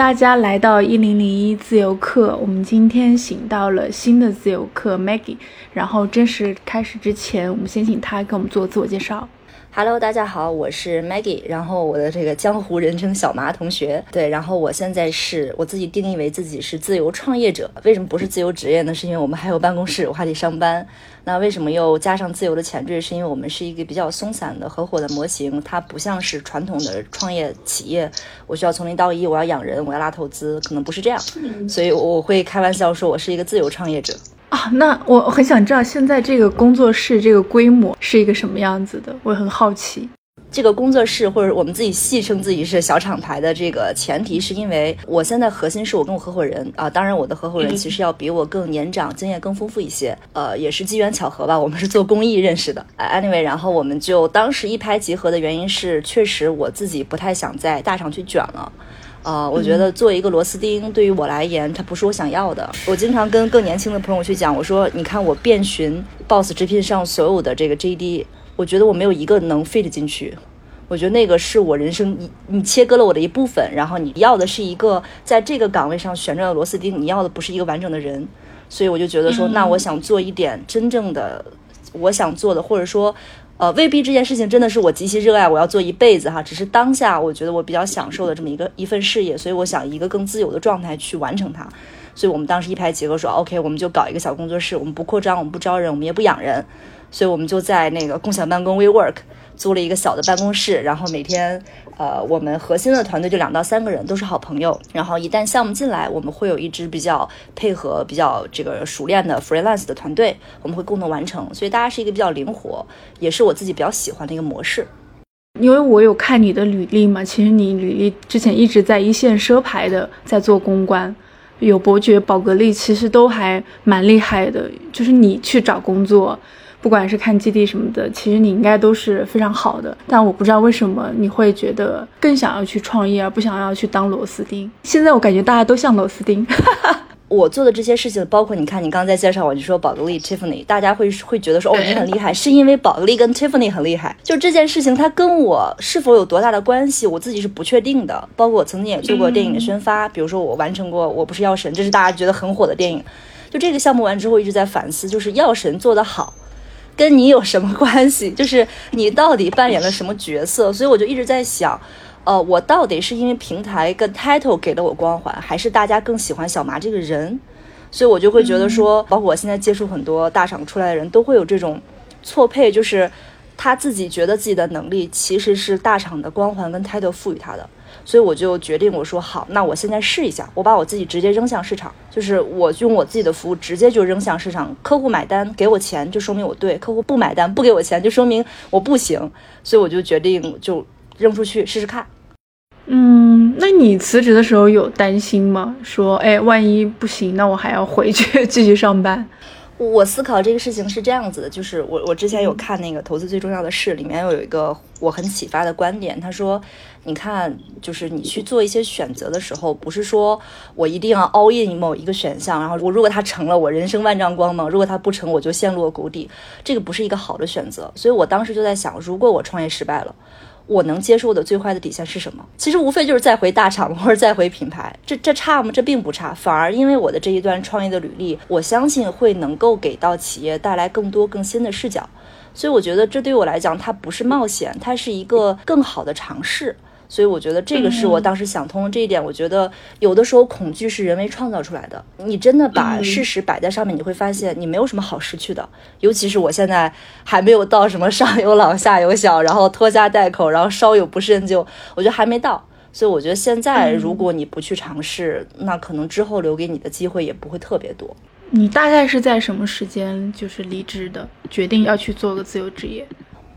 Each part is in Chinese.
大家来到一零零一自由课。我们今天请到了新的自由课 Maggie，然后正式开始之前，我们先请她给我们做自我介绍。Hello，大家好，我是 Maggie，然后我的这个江湖人称小麻同学，对，然后我现在是我自己定义为自己是自由创业者，为什么不是自由职业呢？是因为我们还有办公室，我还得上班。那为什么又加上自由的前缀？是因为我们是一个比较松散的合伙的模型，它不像是传统的创业企业，我需要从零到一，我要养人，我要拉投资，可能不是这样，所以我会开玩笑说我是一个自由创业者。啊，那我很想知道现在这个工作室这个规模是一个什么样子的，我很好奇。这个工作室或者我们自己戏称自己是小厂牌的这个前提，是因为我现在核心是我跟我合伙人啊，当然我的合伙人其实要比我更年长，经验更丰富一些，呃，也是机缘巧合吧，我们是做公益认识的。Anyway，然后我们就当时一拍即合的原因是，确实我自己不太想在大厂去卷了。啊，我觉得做一个螺丝钉对于我来言，它不是我想要的。我经常跟更年轻的朋友去讲，我说，你看我遍寻 Boss 直聘上所有的这个 JD，我觉得我没有一个能 fit 进去。我觉得那个是我人生你你切割了我的一部分，然后你要的是一个在这个岗位上旋转的螺丝钉，你要的不是一个完整的人。所以我就觉得说，那我想做一点真正的我想做的，或者说。呃，未必这件事情真的是我极其热爱，我要做一辈子哈。只是当下我觉得我比较享受的这么一个一份事业，所以我想一个更自由的状态去完成它。所以我们当时一拍即合，说 OK，我们就搞一个小工作室，我们不扩张，我们不招人，我们也不养人，所以我们就在那个共享办公 WeWork 租了一个小的办公室，然后每天。呃，我们核心的团队就两到三个人，都是好朋友。然后一旦项目进来，我们会有一支比较配合、比较这个熟练的 freelance 的团队，我们会共同完成。所以大家是一个比较灵活，也是我自己比较喜欢的一个模式。因为我有看你的履历嘛，其实你履历之前一直在一线奢牌的在做公关，有伯爵、宝格丽，其实都还蛮厉害的。就是你去找工作。不管是看基地什么的，其实你应该都是非常好的，但我不知道为什么你会觉得更想要去创业，而不想要去当螺丝钉。现在我感觉大家都像螺丝钉。我做的这些事情，包括你看，你刚刚在介绍我，就说宝格丽、Tiffany，大家会会觉得说，哦，你很厉害，是因为宝格丽跟 Tiffany 很厉害。就这件事情，它跟我是否有多大的关系，我自己是不确定的。包括我曾经也做过电影的宣发，比如说我完成过《我不是药神》，这是大家觉得很火的电影。就这个项目完之后，一直在反思，就是药神做得好。跟你有什么关系？就是你到底扮演了什么角色？所以我就一直在想，呃，我到底是因为平台跟 title 给了我光环，还是大家更喜欢小麻这个人？所以我就会觉得说，包括我现在接触很多大厂出来的人都会有这种错配，就是他自己觉得自己的能力其实是大厂的光环跟 title 赋予他的。所以我就决定，我说好，那我现在试一下，我把我自己直接扔向市场，就是我用我自己的服务直接就扔向市场，客户买单给我钱，就说明我对；客户不买单不给我钱，就说明我不行。所以我就决定就扔出去试试看。嗯，那你辞职的时候有担心吗？说，哎，万一不行，那我还要回去 继续上班？我思考这个事情是这样子的，就是我我之前有看那个《投资最重要的事》，里面有一个我很启发的观点，他说，你看，就是你去做一些选择的时候，不是说我一定要 all in 某一个选项，然后我如果它成了，我人生万丈光芒；如果它不成，我就陷入谷底，这个不是一个好的选择。所以我当时就在想，如果我创业失败了。我能接受的最坏的底线是什么？其实无非就是再回大厂 或者再回品牌，这这差吗？这并不差，反而因为我的这一段创业的履历，我相信会能够给到企业带来更多更新的视角，所以我觉得这对我来讲，它不是冒险，它是一个更好的尝试。所以我觉得这个是我当时想通了这一点。我觉得有的时候恐惧是人为创造出来的。你真的把事实摆在上面，你会发现你没有什么好失去的。尤其是我现在还没有到什么上有老下有小，然后拖家带口，然后稍有不慎就，我觉得还没到。所以我觉得现在如果你不去尝试，那可能之后留给你的机会也不会特别多。你大概是在什么时间就是离职的，决定要去做个自由职业？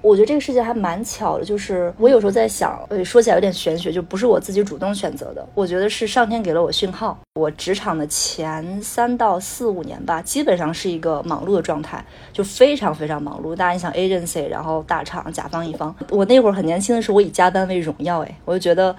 我觉得这个世界还蛮巧的，就是我有时候在想，呃，说起来有点玄学，就不是我自己主动选择的。我觉得是上天给了我讯号。我职场的前三到四五年吧，基本上是一个忙碌的状态，就非常非常忙碌。大家你想 agency，然后大厂、甲方乙方，我那会儿很年轻的时候，我以加班为荣耀，哎，我就觉得，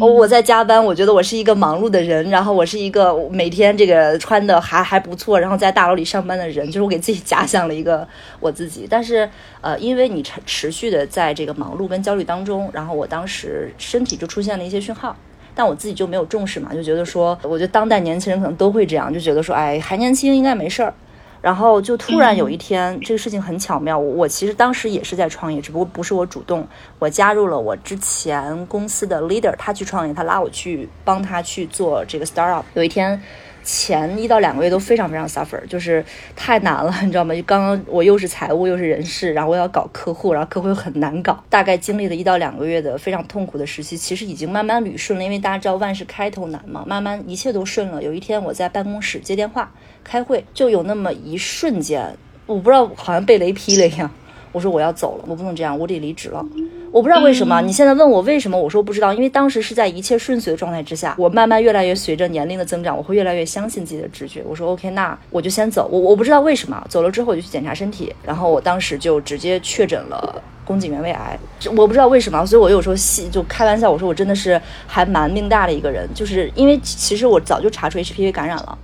我在加班，我觉得我是一个忙碌的人，然后我是一个每天这个穿的还还不错，然后在大楼里上班的人，就是我给自己假想了一个我自己。但是，呃，因为你。持续的在这个忙碌跟焦虑当中，然后我当时身体就出现了一些讯号，但我自己就没有重视嘛，就觉得说，我觉得当代年轻人可能都会这样，就觉得说，哎，还年轻，应该没事儿。然后就突然有一天，这个事情很巧妙。我其实当时也是在创业，只不过不是我主动，我加入了我之前公司的 leader，他去创业，他拉我去帮他去做这个 startup。有一天。前一到两个月都非常非常 suffer，就是太难了，你知道吗？就刚刚我又是财务又是人事，然后我要搞客户，然后客户又很难搞，大概经历了一到两个月的非常痛苦的时期，其实已经慢慢捋顺了，因为大家知道万事开头难嘛，慢慢一切都顺了。有一天我在办公室接电话开会，就有那么一瞬间，我不知道好像被雷劈了一样，我说我要走了，我不能这样，我得离职了。我不知道为什么，你现在问我为什么，我说不知道，因为当时是在一切顺遂的状态之下，我慢慢越来越随着年龄的增长，我会越来越相信自己的直觉。我说 OK，那我就先走。我我不知道为什么，走了之后我就去检查身体，然后我当时就直接确诊了宫颈原位癌。我不知道为什么，所以我有时候戏就开玩笑，我说我真的是还蛮命大的一个人，就是因为其实我早就查出 HPV 感染了。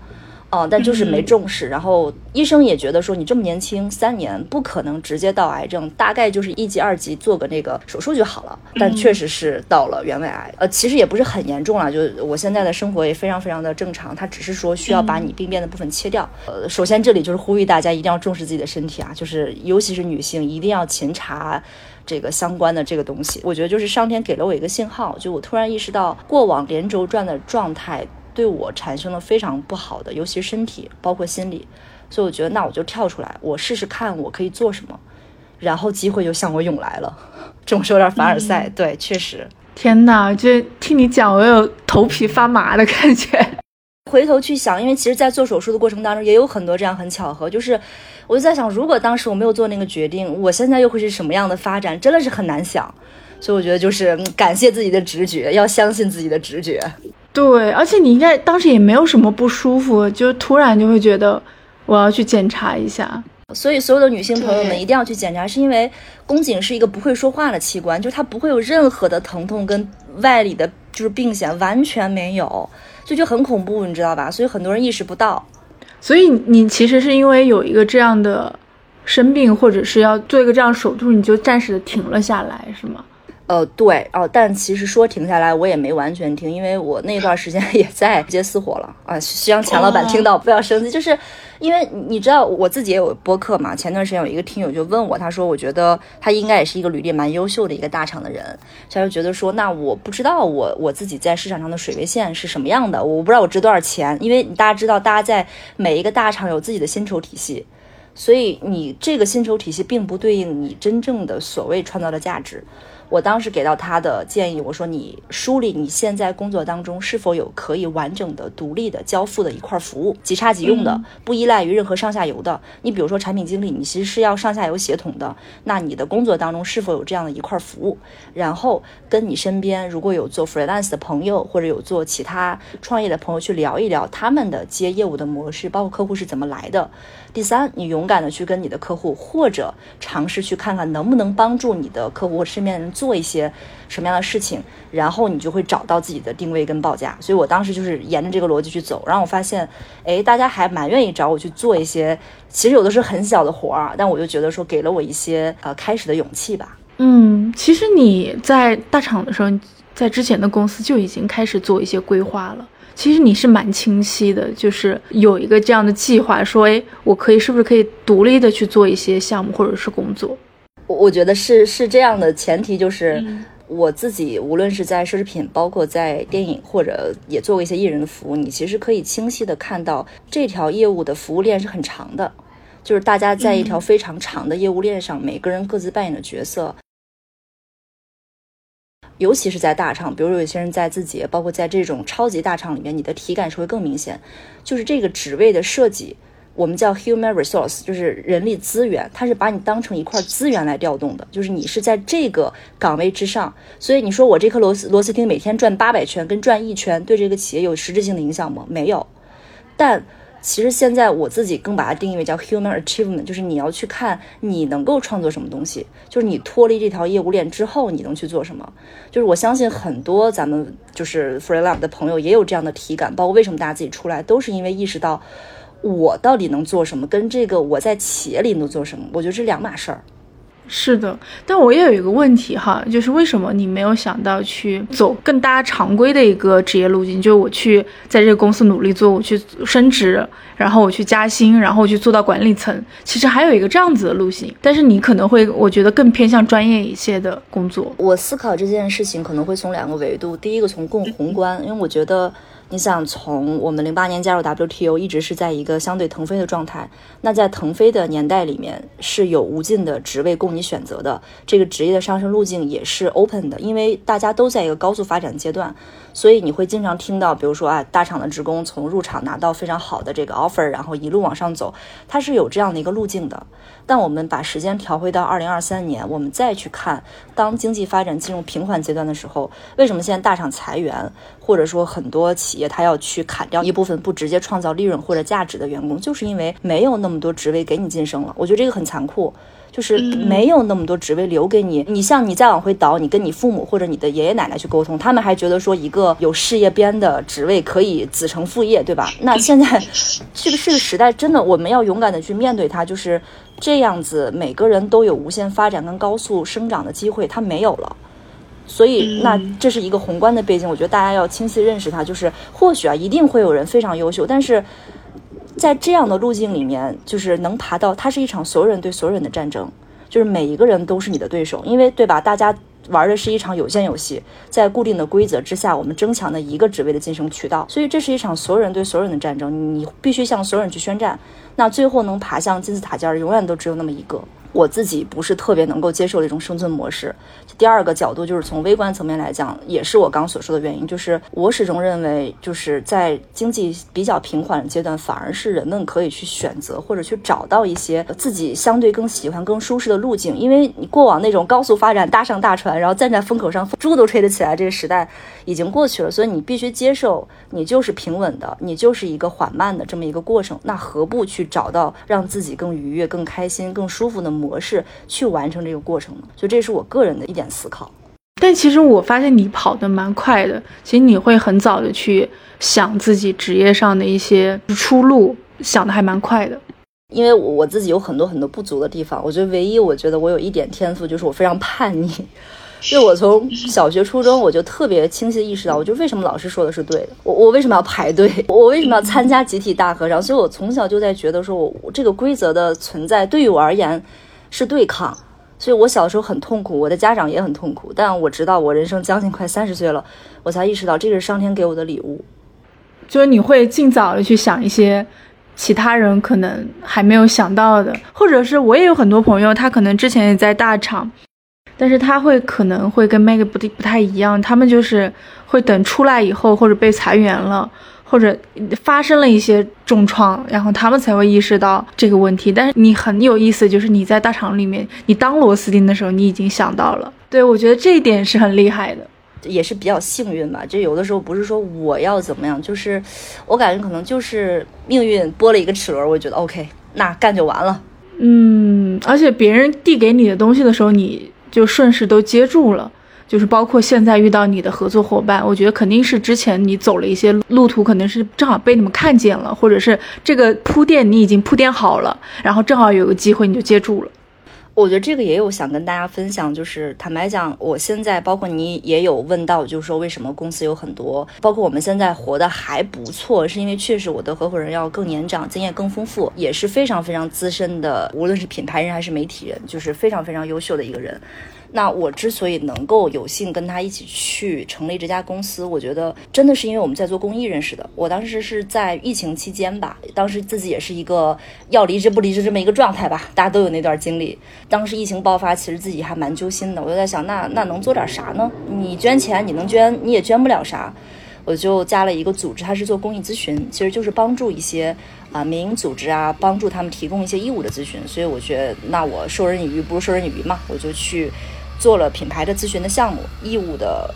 哦，但就是没重视，然后医生也觉得说你这么年轻，三年不可能直接到癌症，大概就是一级、二级做个那个手术就好了。但确实是到了原位癌，呃，其实也不是很严重了，就我现在的生活也非常非常的正常，它只是说需要把你病变的部分切掉。呃，首先这里就是呼吁大家一定要重视自己的身体啊，就是尤其是女性一定要勤查这个相关的这个东西。我觉得就是上天给了我一个信号，就我突然意识到过往连轴转的状态。对我产生了非常不好的，尤其是身体，包括心理，所以我觉得那我就跳出来，我试试看我可以做什么，然后机会就向我涌来了。这种是有点凡尔赛，对，确实。天哪，就听你讲，我有头皮发麻的感觉。回头去想，因为其实，在做手术的过程当中，也有很多这样很巧合，就是我就在想，如果当时我没有做那个决定，我现在又会是什么样的发展？真的是很难想。所以我觉得就是感谢自己的直觉，要相信自己的直觉。对，而且你应该当时也没有什么不舒服，就突然就会觉得我要去检查一下。所以所有的女性朋友们一定要去检查，是因为宫颈是一个不会说话的器官，就是它不会有任何的疼痛跟外里的就是病险完全没有，就就很恐怖，你知道吧？所以很多人意识不到。所以你其实是因为有一个这样的生病，或者是要做一个这样手术，你就暂时的停了下来，是吗？呃，对哦，但其实说停下来，我也没完全停，因为我那段时间 也在接私活了啊。希望钱老板听到不要生气，就是因为你知道我自己也有播客嘛。前段时间有一个听友就问我，他说我觉得他应该也是一个履历蛮优秀的一个大厂的人，他就觉得说，那我不知道我我自己在市场上的水位线是什么样的，我不知道我值多少钱，因为大家知道，大家在每一个大厂有自己的薪酬体系，所以你这个薪酬体系并不对应你真正的所谓创造的价值。我当时给到他的建议，我说你梳理你现在工作当中是否有可以完整的、独立的交付的一块服务，即插即用的，不依赖于任何上下游的。你比如说产品经理，你其实是要上下游协同的，那你的工作当中是否有这样的一块服务？然后跟你身边如果有做 freelance 的朋友，或者有做其他创业的朋友去聊一聊他们的接业务的模式，包括客户是怎么来的。第三，你勇敢的去跟你的客户，或者尝试去看看能不能帮助你的客户或身边人做一些什么样的事情，然后你就会找到自己的定位跟报价。所以我当时就是沿着这个逻辑去走，然后我发现，哎，大家还蛮愿意找我去做一些，其实有的是很小的活儿，但我就觉得说给了我一些呃开始的勇气吧。嗯，其实你在大厂的时候，在之前的公司就已经开始做一些规划了。其实你是蛮清晰的，就是有一个这样的计划，说，哎，我可以是不是可以独立的去做一些项目或者是工作？我我觉得是是这样的，前提就是我自己无论是在奢侈品，包括在电影，或者也做过一些艺人的服务，你其实可以清晰的看到这条业务的服务链是很长的，就是大家在一条非常长的业务链上，每个人各自扮演的角色。尤其是在大厂，比如有些人在字节，包括在这种超级大厂里面，你的体感是会更明显。就是这个职位的设计，我们叫 human resource，就是人力资源，它是把你当成一块资源来调动的。就是你是在这个岗位之上，所以你说我这颗螺丝螺丝钉每天转八百圈，跟转一圈，对这个企业有实质性的影响吗？没有，但。其实现在我自己更把它定义为叫 human achievement，就是你要去看你能够创作什么东西，就是你脱离这条业务链之后你能去做什么。就是我相信很多咱们就是 free lab 的朋友也有这样的体感，包括为什么大家自己出来，都是因为意识到我到底能做什么，跟这个我在企业里能做什么，我觉得是两码事儿。是的，但我也有一个问题哈，就是为什么你没有想到去走更大常规的一个职业路径？就是我去在这个公司努力做，我去升职，然后我去加薪，然后我去做到管理层。其实还有一个这样子的路径，但是你可能会，我觉得更偏向专业一些的工作。我思考这件事情可能会从两个维度，第一个从更宏观，因为我觉得。你想从我们零八年加入 WTO，一直是在一个相对腾飞的状态。那在腾飞的年代里面，是有无尽的职位供你选择的，这个职业的上升路径也是 open 的，因为大家都在一个高速发展阶段。所以你会经常听到，比如说啊，大厂的职工从入场拿到非常好的这个 offer，然后一路往上走，它是有这样的一个路径的。但我们把时间调回到二零二三年，我们再去看，当经济发展进入平缓阶段的时候，为什么现在大厂裁员，或者说很多企业它要去砍掉一部分不直接创造利润或者价值的员工，就是因为没有那么多职位给你晋升了。我觉得这个很残酷。就是没有那么多职位留给你，你像你再往回倒，你跟你父母或者你的爷爷奶奶去沟通，他们还觉得说一个有事业编的职位可以子承父业，对吧？那现在这个这个时代真的，我们要勇敢的去面对它，就是这样子，每个人都有无限发展跟高速生长的机会，它没有了。所以，那这是一个宏观的背景，我觉得大家要清晰认识它，就是或许啊，一定会有人非常优秀，但是。在这样的路径里面，就是能爬到，它是一场所有人对所有人的战争，就是每一个人都是你的对手，因为对吧？大家玩的是一场有限游戏，在固定的规则之下，我们争抢的一个职位的晋升渠道，所以这是一场所有人对所有人的战争，你必须向所有人去宣战，那最后能爬向金字塔尖儿，永远都只有那么一个。我自己不是特别能够接受的一种生存模式。第二个角度就是从微观层面来讲，也是我刚所说的原因，就是我始终认为，就是在经济比较平缓的阶段，反而是人们可以去选择或者去找到一些自己相对更喜欢、更舒适的路径。因为你过往那种高速发展、搭上大船，然后站在风口上，猪都吹得起来这个时代已经过去了，所以你必须接受，你就是平稳的，你就是一个缓慢的这么一个过程。那何不去找到让自己更愉悦、更开心、更舒服的？模式去完成这个过程所以这是我个人的一点思考。但其实我发现你跑得蛮快的，其实你会很早的去想自己职业上的一些出路，想的还蛮快的。因为我自己有很多很多不足的地方，我觉得唯一我觉得我有一点天赋就是我非常叛逆。就我从小学、初中，我就特别清晰的意识到，我就为什么老师说的是对的，我我为什么要排队，我为什么要参加集体大合唱？所以我从小就在觉得说，我这个规则的存在对于我而言是对抗，所以我小时候很痛苦，我的家长也很痛苦。但我直到我人生将近快三十岁了，我才意识到这个是上天给我的礼物，就是你会尽早的去想一些其他人可能还没有想到的，或者是我也有很多朋友，他可能之前也在大厂。但是他会可能会跟 Meg 不不太一样，他们就是会等出来以后，或者被裁员了，或者发生了一些重创，然后他们才会意识到这个问题。但是你很有意思，就是你在大厂里面，你当螺丝钉的时候，你已经想到了。对我觉得这一点是很厉害的，也是比较幸运吧。就有的时候不是说我要怎么样，就是我感觉可能就是命运拨了一个齿轮，我觉得 OK，那干就完了。嗯，而且别人递给你的东西的时候，你。就顺势都接住了，就是包括现在遇到你的合作伙伴，我觉得肯定是之前你走了一些路途，可能是正好被你们看见了，或者是这个铺垫你已经铺垫好了，然后正好有个机会你就接住了。我觉得这个也有想跟大家分享，就是坦白讲，我现在包括你也有问到，就是说为什么公司有很多，包括我们现在活得还不错，是因为确实我的合伙人要更年长，经验更丰富，也是非常非常资深的，无论是品牌人还是媒体人，就是非常非常优秀的一个人。那我之所以能够有幸跟他一起去成立这家公司，我觉得真的是因为我们在做公益认识的。我当时是在疫情期间吧，当时自己也是一个要离职不离职这么一个状态吧，大家都有那段经历。当时疫情爆发，其实自己还蛮揪心的。我就在想，那那能做点啥呢？你捐钱，你能捐，你也捐不了啥。我就加了一个组织，它是做公益咨询，其实就是帮助一些啊民营组织啊，帮助他们提供一些义务的咨询。所以我觉得，那我授人以鱼不如授人以渔嘛，我就去。做了品牌的咨询的项目，义务的、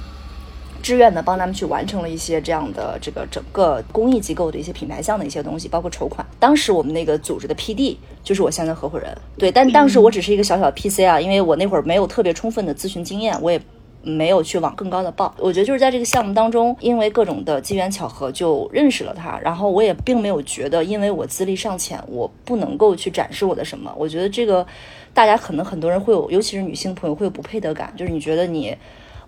志愿的帮他们去完成了一些这样的这个整个公益机构的一些品牌项的一些东西，包括筹款。当时我们那个组织的 PD 就是我现在合伙人，对，但当时我只是一个小小的 PC 啊，因为我那会儿没有特别充分的咨询经验，我也没有去往更高的报。我觉得就是在这个项目当中，因为各种的机缘巧合就认识了他，然后我也并没有觉得，因为我资历尚浅，我不能够去展示我的什么。我觉得这个大家可能很多人会有，尤其是女性朋友会有不配得感，就是你觉得你。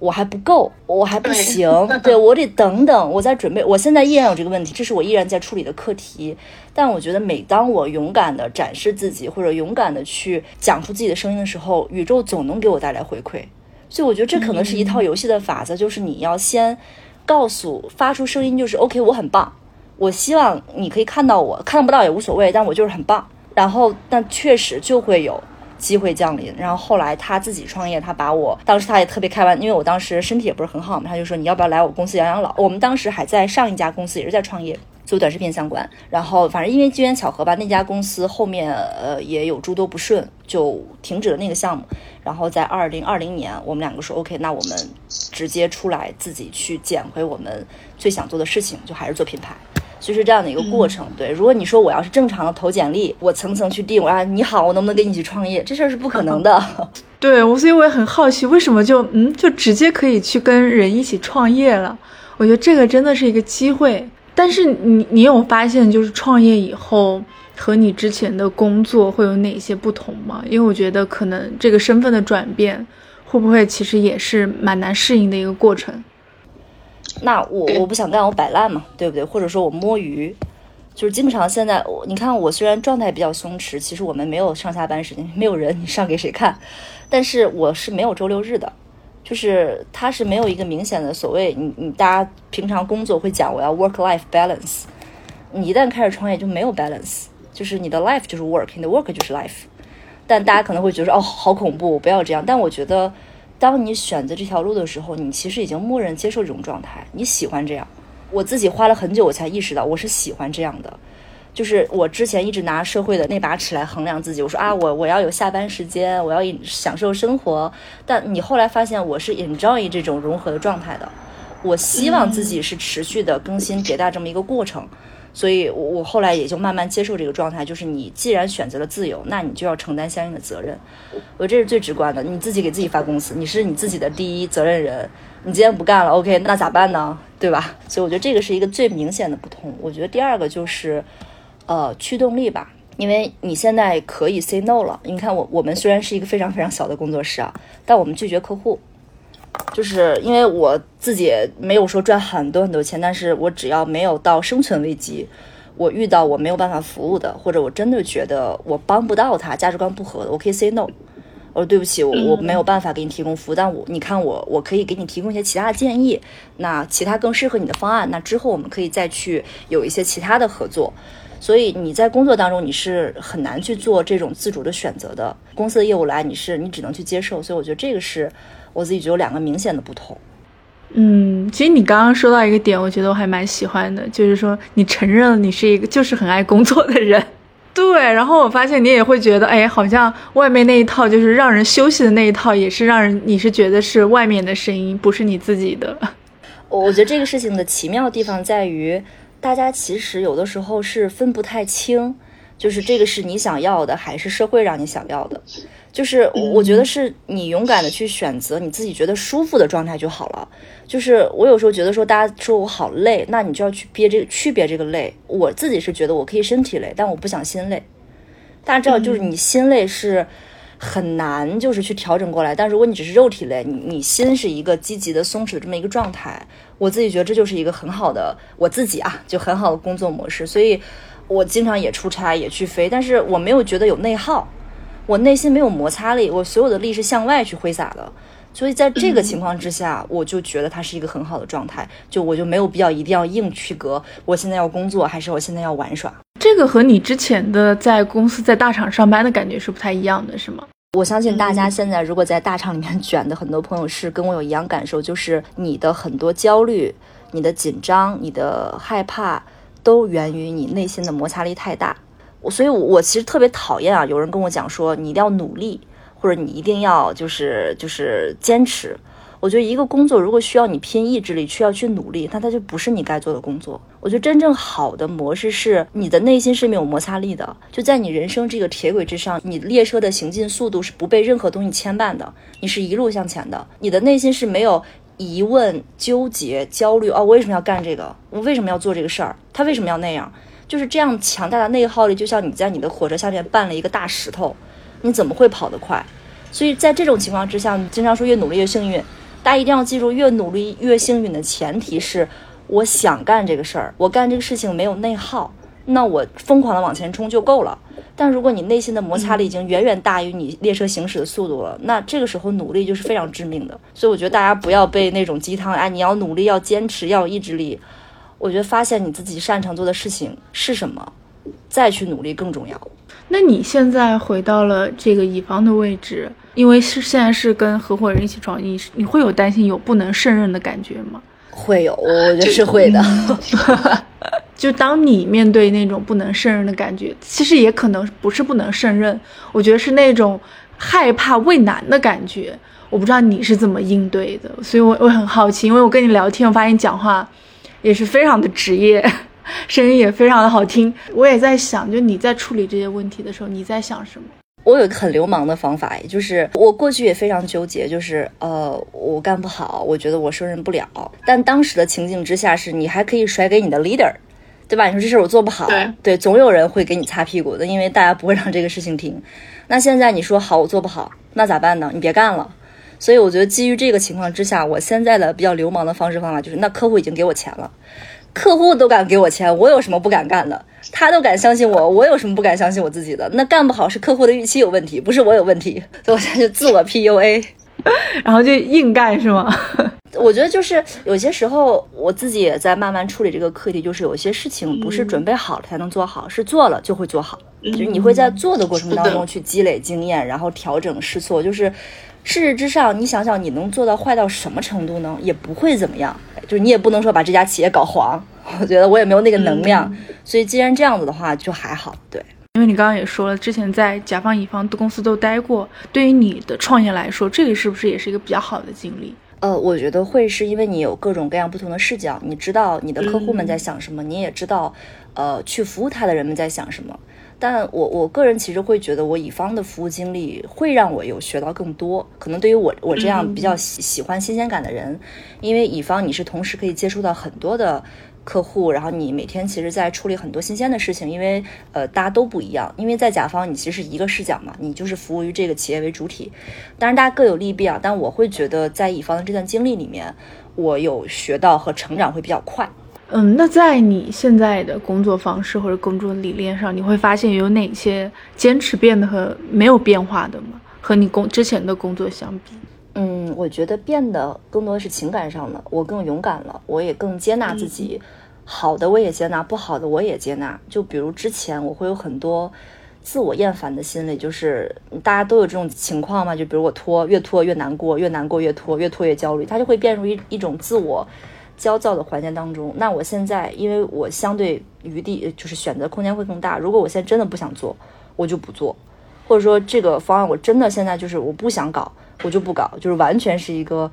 我还不够，我还不行，对 我得等等，我在准备。我现在依然有这个问题，这是我依然在处理的课题。但我觉得，每当我勇敢的展示自己，或者勇敢的去讲出自己的声音的时候，宇宙总能给我带来回馈。所以，我觉得这可能是一套游戏的法则，就是你要先告诉发出声音，就是 OK，我很棒。我希望你可以看到我，看不到也无所谓，但我就是很棒。然后，但确实就会有。机会降临，然后后来他自己创业，他把我当时他也特别开玩，因为我当时身体也不是很好嘛，他就说你要不要来我公司养养老？我们当时还在上一家公司也是在创业，做短视频相关，然后反正因为机缘巧合吧，那家公司后面呃也有诸多不顺，就停止了那个项目。然后在二零二零年，我们两个说 OK，那我们直接出来自己去捡回我们最想做的事情，就还是做品牌。就是这样的一个过程，对。如果你说我要是正常的投简历，我层层去递，我啊你好，我能不能跟你一起创业？这事儿是不可能的。对，我所以我也很好奇，为什么就嗯就直接可以去跟人一起创业了？我觉得这个真的是一个机会。但是你你有发现，就是创业以后和你之前的工作会有哪些不同吗？因为我觉得可能这个身份的转变，会不会其实也是蛮难适应的一个过程。那我我不想干，我摆烂嘛，对不对？或者说我摸鱼，就是基本上现在我你看我虽然状态比较松弛，其实我们没有上下班时间，没有人，你上给谁看？但是我是没有周六日的，就是它是没有一个明显的所谓你你大家平常工作会讲我要 work life balance，你一旦开始创业就没有 balance，就是你的 life 就是 work，你的 work 就是 life，但大家可能会觉得哦好恐怖，不要这样，但我觉得。当你选择这条路的时候，你其实已经默认接受这种状态，你喜欢这样。我自己花了很久，我才意识到我是喜欢这样的。就是我之前一直拿社会的那把尺来衡量自己，我说啊，我我要有下班时间，我要享受生活。但你后来发现，我是 enjoy 这种融合的状态的。我希望自己是持续的更新迭代这么一个过程。所以，我我后来也就慢慢接受这个状态，就是你既然选择了自由，那你就要承担相应的责任。我这是最直观的，你自己给自己发工资，你是你自己的第一责任人。你今天不干了，OK，那咋办呢？对吧？所以我觉得这个是一个最明显的不同。我觉得第二个就是，呃，驱动力吧，因为你现在可以 say no 了。你看我，我们虽然是一个非常非常小的工作室啊，但我们拒绝客户。就是因为我自己没有说赚很多很多钱，但是我只要没有到生存危机，我遇到我没有办法服务的，或者我真的觉得我帮不到他，价值观不合的，我可以 say no。我说对不起，我我没有办法给你提供服务，但我你看我我可以给你提供一些其他的建议，那其他更适合你的方案，那之后我们可以再去有一些其他的合作。所以你在工作当中你是很难去做这种自主的选择的，公司的业务来你是你只能去接受。所以我觉得这个是。我自己觉得有两个明显的不同。嗯，其实你刚刚说到一个点，我觉得我还蛮喜欢的，就是说你承认了你是一个就是很爱工作的人。对，然后我发现你也会觉得，哎，好像外面那一套就是让人休息的那一套，也是让人你是觉得是外面的声音，不是你自己的。我我觉得这个事情的奇妙地方在于，大家其实有的时候是分不太清，就是这个是你想要的，还是社会让你想要的。就是我觉得是你勇敢的去选择你自己觉得舒服的状态就好了。就是我有时候觉得说大家说我好累，那你就要去憋这个区别这个累。我自己是觉得我可以身体累，但我不想心累。大家知道，就是你心累是很难就是去调整过来。但如果你只是肉体累，你你心是一个积极的松弛的这么一个状态，我自己觉得这就是一个很好的我自己啊，就很好的工作模式。所以我经常也出差也去飞，但是我没有觉得有内耗。我内心没有摩擦力，我所有的力是向外去挥洒的，所以在这个情况之下，我就觉得它是一个很好的状态，就我就没有必要一定要硬区隔，我现在要工作还是我现在要玩耍。这个和你之前的在公司在大厂上班的感觉是不太一样的，是吗？我相信大家现在如果在大厂里面卷的很多朋友是跟我有一样感受，就是你的很多焦虑、你的紧张、你的害怕，都源于你内心的摩擦力太大。我所以，我我其实特别讨厌啊，有人跟我讲说你一定要努力，或者你一定要就是就是坚持。我觉得一个工作如果需要你拼意志力，需要去努力，那它就不是你该做的工作。我觉得真正好的模式是你的内心是没有摩擦力的，就在你人生这个铁轨之上，你列车的行进速度是不被任何东西牵绊的，你是一路向前的，你的内心是没有疑问、纠结、焦虑。哦，我为什么要干这个？我为什么要做这个事儿？他为什么要那样？就是这样强大的内耗力，就像你在你的火车下面绊了一个大石头，你怎么会跑得快？所以在这种情况之下，经常说越努力越幸运。大家一定要记住，越努力越幸运的前提是，我想干这个事儿，我干这个事情没有内耗，那我疯狂的往前冲就够了。但如果你内心的摩擦力已经远远大于你列车行驶的速度了，那这个时候努力就是非常致命的。所以我觉得大家不要被那种鸡汤，哎，你要努力，要坚持，要有意志力。我觉得发现你自己擅长做的事情是什么，再去努力更重要。那你现在回到了这个乙方的位置，因为是现在是跟合伙人一起创业，你会有担心有不能胜任的感觉吗？会有，我觉得是会的。就当你面对那种不能胜任的感觉，其实也可能不是不能胜任，我觉得是那种害怕畏难的感觉。我不知道你是怎么应对的，所以我我很好奇，因为我跟你聊天，我发现你讲话也是非常的职业。声音也非常的好听，我也在想，就你在处理这些问题的时候，你在想什么？我有一个很流氓的方法，也就是我过去也非常纠结，就是呃，我干不好，我觉得我胜任不了。但当时的情境之下，是你还可以甩给你的 leader，对吧？你说这事我做不好，对，总有人会给你擦屁股的，因为大家不会让这个事情停。那现在你说好，我做不好，那咋办呢？你别干了。所以我觉得基于这个情况之下，我现在的比较流氓的方式方法就是，那客户已经给我钱了。客户都敢给我钱，我有什么不敢干的？他都敢相信我，我有什么不敢相信我自己的？那干不好是客户的预期有问题，不是我有问题。所以我现在就自我 PUA，然后就硬干是吗？我觉得就是有些时候我自己也在慢慢处理这个课题，就是有些事情不是准备好了才能做好，是做了就会做好。就是你会在做的过程当中去积累经验，然后调整试错。就是事实之上，你想想你能做到坏到什么程度呢？也不会怎么样。就是你也不能说把这家企业搞黄，我觉得我也没有那个能量，所以既然这样子的话就还好。对，因为你刚刚也说了，之前在甲方乙方的公司都待过，对于你的创业来说，这个是不是也是一个比较好的经历？呃，我觉得会是因为你有各种各样不同的视角，你知道你的客户们在想什么，你也知道，呃，去服务他的人们在想什么。但我我个人其实会觉得，我乙方的服务经历会让我有学到更多。可能对于我我这样比较喜喜欢新鲜感的人，因为乙方你是同时可以接触到很多的客户，然后你每天其实在处理很多新鲜的事情。因为呃大家都不一样，因为在甲方你其实是一个视角嘛，你就是服务于这个企业为主体。当然大家各有利弊啊，但我会觉得在乙方的这段经历里面，我有学到和成长会比较快。嗯，那在你现在的工作方式或者工作理念上，你会发现有哪些坚持变得和没有变化的吗？和你工之前的工作相比？嗯，我觉得变得更多的是情感上的，我更勇敢了，我也更接纳自己，好的我也接纳，不好的我也接纳。就比如之前我会有很多自我厌烦的心理，就是大家都有这种情况嘛，就比如我拖，越拖越难过，越难过越拖，越拖越焦虑，它就会变成一一种自我。焦躁的环境当中，那我现在因为我相对余地就是选择空间会更大。如果我现在真的不想做，我就不做，或者说这个方案我真的现在就是我不想搞，我就不搞，就是完全是一个。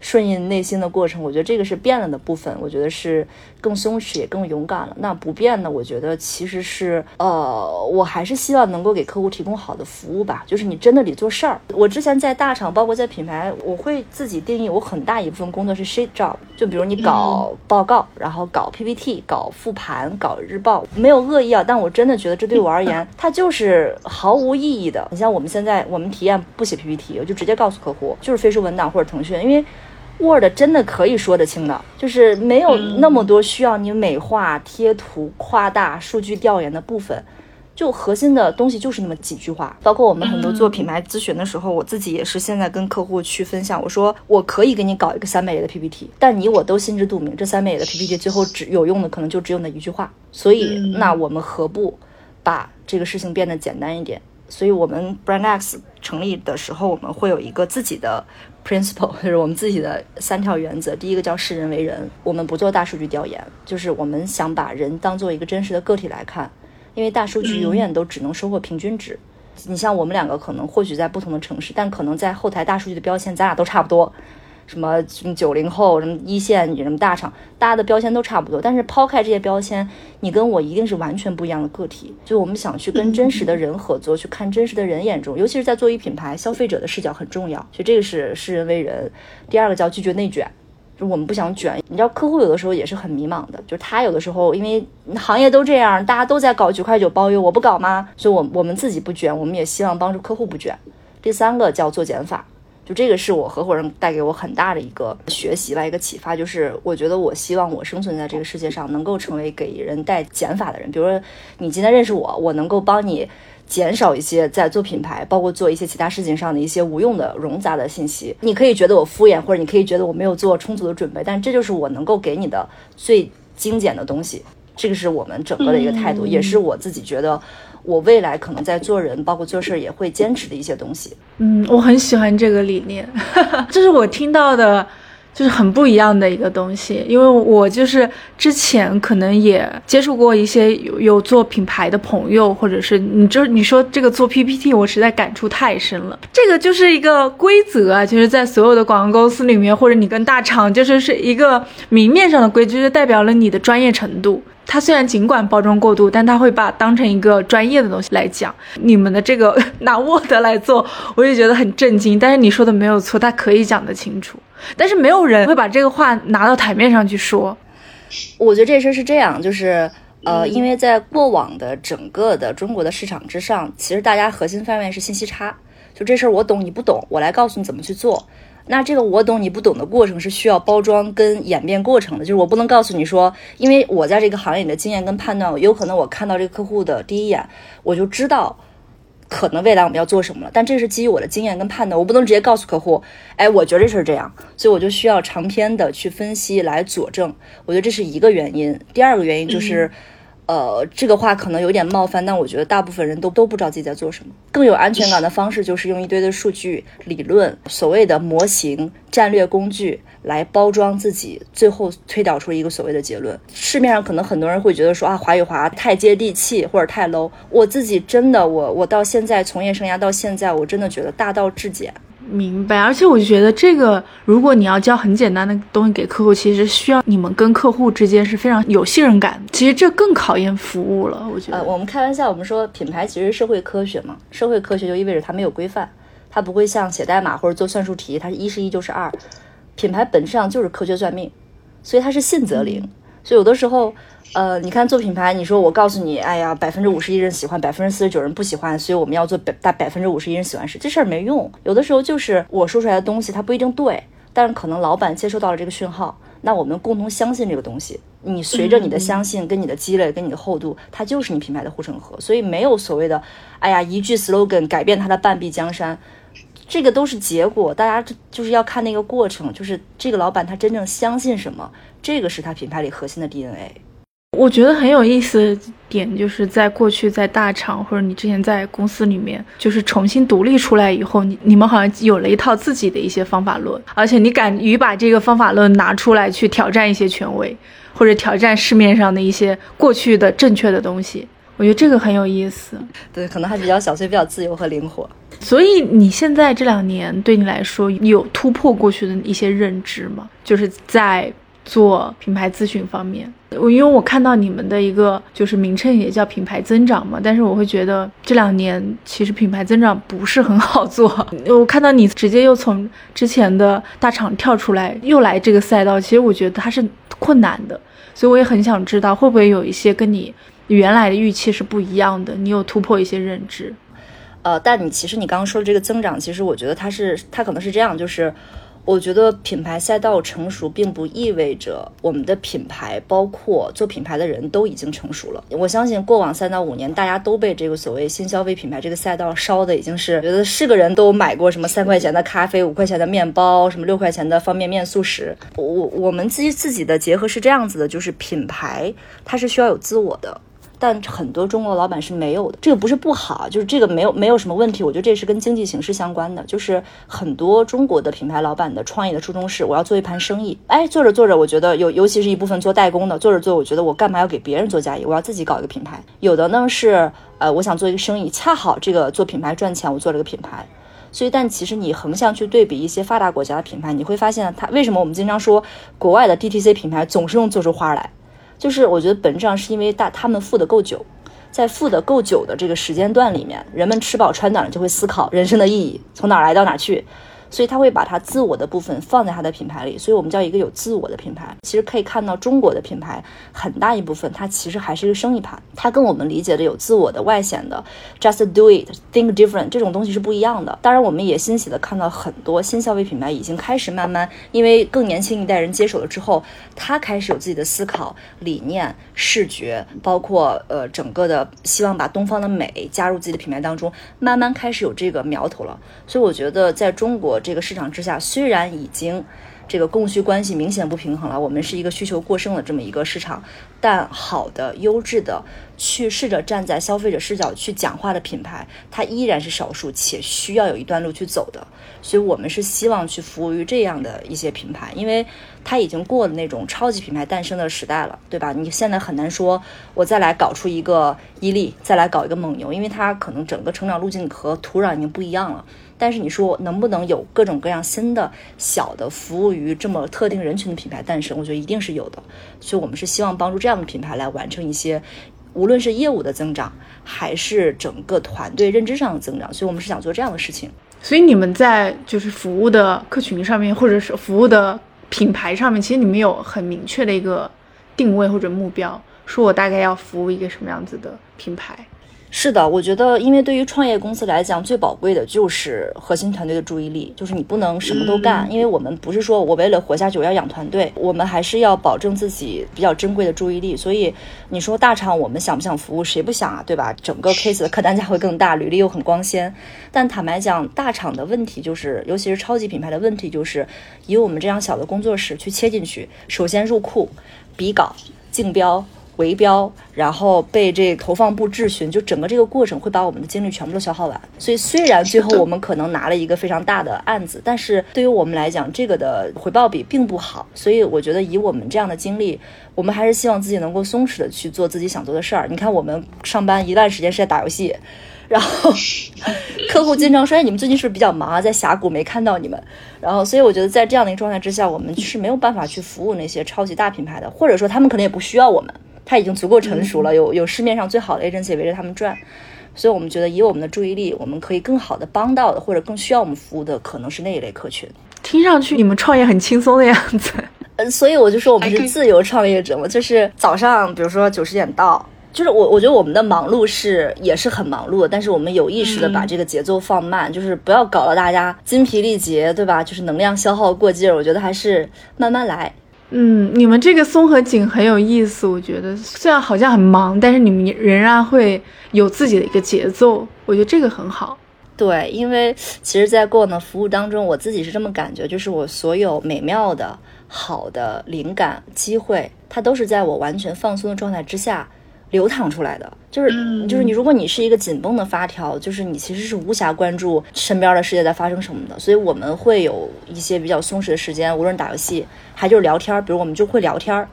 顺应内心的过程，我觉得这个是变了的部分，我觉得是更松弛也更勇敢了。那不变的，我觉得其实是，呃，我还是希望能够给客户提供好的服务吧。就是你真的得做事儿。我之前在大厂，包括在品牌，我会自己定义，我很大一部分工作是 shit job。就比如你搞报告，然后搞 PPT，搞复盘，搞日报，没有恶意啊，但我真的觉得这对我而言，它就是毫无意义的。你像我们现在，我们体验不写 PPT，我就直接告诉客户，就是飞书文档或者腾讯，因为。Word 真的可以说得清的，就是没有那么多需要你美化、贴图、夸大、数据调研的部分，就核心的东西就是那么几句话。包括我们很多做品牌咨询的时候，我自己也是现在跟客户去分享，我说我可以给你搞一个三百页的 PPT，但你我都心知肚明，这三百页的 PPT 最后只有用的可能就只有那一句话。所以，那我们何不把这个事情变得简单一点？所以我们 Brand X 成立的时候，我们会有一个自己的。Principle 就是我们自己的三条原则。第一个叫视人为人，我们不做大数据调研，就是我们想把人当做一个真实的个体来看，因为大数据永远都只能收获平均值。你像我们两个可能或许在不同的城市，但可能在后台大数据的标签咱俩都差不多，什么什么九零后，什么一线，什么大厂，大家的标签都差不多。但是抛开这些标签，你跟我一定是完全不一样的个体。就我们想去跟真实的人合作，去看真实的人眼中，尤其是在做一品牌，消费者的视角很重要。所以这个是视人为人。第二个叫拒绝内卷，就我们不想卷。你知道客户有的时候也是很迷茫的，就是他有的时候因为行业都这样，大家都在搞九块九包邮，我不搞吗？所以，我我们自己不卷，我们也希望帮助客户不卷。第三个叫做减法。就这个是我合伙人带给我很大的一个学习吧，一个启发，就是我觉得我希望我生存在这个世界上，能够成为给人带减法的人。比如说你今天认识我，我能够帮你减少一些在做品牌，包括做一些其他事情上的一些无用的冗杂的信息。你可以觉得我敷衍，或者你可以觉得我没有做充足的准备，但这就是我能够给你的最精简的东西。这个是我们整个的一个态度，也是我自己觉得。我未来可能在做人，包括做事，也会坚持的一些东西。嗯，我很喜欢这个理念，这是我听到的，就是很不一样的一个东西。因为我就是之前可能也接触过一些有有做品牌的朋友，或者是你就你说这个做 PPT，我实在感触太深了。这个就是一个规则啊，就是在所有的广告公司里面，或者你跟大厂，就是是一个明面上的规矩，就代表了你的专业程度。它虽然尽管包装过度，但它会把当成一个专业的东西来讲。你们的这个 拿 Word 来做，我也觉得很震惊。但是你说的没有错，它可以讲得清楚。但是没有人会把这个话拿到台面上去说。我觉得这事儿是这样，就是呃，因为在过往的整个的中国的市场之上，其实大家核心范围是信息差。就这事儿我懂你不懂，我来告诉你怎么去做。那这个我懂你不懂的过程是需要包装跟演变过程的，就是我不能告诉你说，因为我在这个行业里的经验跟判断，有可能我看到这个客户的第一眼，我就知道可能未来我们要做什么了。但这是基于我的经验跟判断，我不能直接告诉客户，哎，我觉得这事这样，所以我就需要长篇的去分析来佐证。我觉得这是一个原因。第二个原因就是。呃，这个话可能有点冒犯，但我觉得大部分人都都不知道自己在做什么。更有安全感的方式就是用一堆的数据、理论、所谓的模型、战略工具来包装自己，最后推导出一个所谓的结论。市面上可能很多人会觉得说啊，华与华太接地气或者太 low。我自己真的，我我到现在从业生涯到现在，我真的觉得大道至简。明白，而且我就觉得这个，如果你要教很简单的东西给客户，其实需要你们跟客户之间是非常有信任感。其实这更考验服务了，我觉得。呃，我们开玩笑，我们说品牌其实社会科学嘛，社会科学就意味着它没有规范，它不会像写代码或者做算术题，它是一是一就是二。品牌本质上就是科学算命，所以它是信则灵。所以有的时候。呃，你看做品牌，你说我告诉你，哎呀，百分之五十一人喜欢，百分之四十九人不喜欢，所以我们要做百大百分之五十一人喜欢事，这事儿没用。有的时候就是我说出来的东西它不一定对，但是可能老板接收到了这个讯号，那我们共同相信这个东西。你随着你的相信跟你的积累跟你的厚度，它就是你品牌的护城河。所以没有所谓的，哎呀，一句 slogan 改变它的半壁江山，这个都是结果。大家就是要看那个过程，就是这个老板他真正相信什么，这个是他品牌里核心的 DNA。我觉得很有意思的点，就是在过去在大厂或者你之前在公司里面，就是重新独立出来以后，你你们好像有了一套自己的一些方法论，而且你敢于把这个方法论拿出来去挑战一些权威，或者挑战市面上的一些过去的正确的东西。我觉得这个很有意思。对，可能还比较小，所以比较自由和灵活。所以你现在这两年对你来说有突破过去的一些认知吗？就是在。做品牌咨询方面，我因为我看到你们的一个就是名称也叫品牌增长嘛，但是我会觉得这两年其实品牌增长不是很好做。我看到你直接又从之前的大厂跳出来，又来这个赛道，其实我觉得它是困难的，所以我也很想知道会不会有一些跟你原来的预期是不一样的，你有突破一些认知。呃，但你其实你刚刚说的这个增长，其实我觉得它是它可能是这样，就是。我觉得品牌赛道成熟，并不意味着我们的品牌，包括做品牌的人都已经成熟了。我相信过往三到五年，大家都被这个所谓新消费品牌这个赛道烧的已经是觉得是个人都买过什么三块钱的咖啡、五块钱的面包、什么六块钱的方便面、速食。我我们自己自己的结合是这样子的，就是品牌它是需要有自我的。但很多中国老板是没有的，这个不是不好，就是这个没有没有什么问题。我觉得这是跟经济形势相关的，就是很多中国的品牌老板的创业的初衷是我要做一盘生意。哎，做着做着，我觉得有，尤其是一部分做代工的，做着做，我觉得我干嘛要给别人做嫁衣？我要自己搞一个品牌。有的呢是，呃，我想做一个生意，恰好这个做品牌赚钱，我做了个品牌。所以，但其实你横向去对比一些发达国家的品牌，你会发现它为什么我们经常说国外的 DTC 品牌总是能做出花来，就是我觉得本质上是因为大他们富的够久，在富的够久的这个时间段里面，人们吃饱穿暖了就会思考人生的意义，从哪儿来到哪儿去。所以他会把他自我的部分放在他的品牌里，所以我们叫一个有自我的品牌。其实可以看到中国的品牌很大一部分，它其实还是一个生意盘，它跟我们理解的有自我的外显的 just do it think different 这种东西是不一样的。当然，我们也欣喜的看到很多新消费品牌已经开始慢慢，因为更年轻一代人接手了之后，他开始有自己的思考理念、视觉，包括呃整个的希望把东方的美加入自己的品牌当中，慢慢开始有这个苗头了。所以我觉得在中国。这个市场之下，虽然已经这个供需关系明显不平衡了，我们是一个需求过剩的这么一个市场，但好的、优质的，去试着站在消费者视角去讲话的品牌，它依然是少数，且需要有一段路去走的。所以，我们是希望去服务于这样的一些品牌，因为它已经过了那种超级品牌诞生的时代了，对吧？你现在很难说，我再来搞出一个伊利，再来搞一个蒙牛，因为它可能整个成长路径和土壤已经不一样了。但是你说能不能有各种各样新的小的服务于这么特定人群的品牌诞生？我觉得一定是有的。所以我们是希望帮助这样的品牌来完成一些，无论是业务的增长，还是整个团队认知上的增长。所以我们是想做这样的事情。所以你们在就是服务的客群上面，或者是服务的品牌上面，其实你们有很明确的一个定位或者目标，说我大概要服务一个什么样子的品牌。是的，我觉得，因为对于创业公司来讲，最宝贵的就是核心团队的注意力，就是你不能什么都干，因为我们不是说我为了活下去我要养团队，我们还是要保证自己比较珍贵的注意力。所以你说大厂我们想不想服务？谁不想啊，对吧？整个 case 的客单价会更大，履历又很光鲜。但坦白讲，大厂的问题就是，尤其是超级品牌的问题就是，以我们这样小的工作室去切进去，首先入库、比稿、竞标。围标，然后被这投放部质询，就整个这个过程会把我们的精力全部都消耗完。所以虽然最后我们可能拿了一个非常大的案子，但是对于我们来讲，这个的回报比并不好。所以我觉得以我们这样的经历，我们还是希望自己能够松弛的去做自己想做的事儿。你看，我们上班一段时间是在打游戏，然后 客户经常说：“哎，你们最近是不是比较忙啊？在峡谷没看到你们。”然后，所以我觉得在这样的一个状态之下，我们是没有办法去服务那些超级大品牌的，或者说他们可能也不需要我们。它已经足够成熟了，有有市面上最好的 agency 围着他们转，所以我们觉得以我们的注意力，我们可以更好的帮到的，或者更需要我们服务的，可能是那一类客群。听上去你们创业很轻松的样子，呃，所以我就说我们是自由创业者嘛，就是早上比如说九十点到，就是我我觉得我们的忙碌是也是很忙碌的，但是我们有意识的把这个节奏放慢，就是不要搞得大家筋疲力竭，对吧？就是能量消耗过劲儿，我觉得还是慢慢来。嗯，你们这个松和紧很有意思，我觉得虽然好像很忙，但是你们仍然会有自己的一个节奏，我觉得这个很好。对，因为其实，在过往的服务当中，我自己是这么感觉，就是我所有美妙的、好的灵感、机会，它都是在我完全放松的状态之下。流淌出来的，就是就是你，如果你是一个紧绷的发条，就是你其实是无暇关注身边的世界在发生什么的。所以我们会有一些比较松弛的时间，无论打游戏还就是聊天，比如我们就会聊天。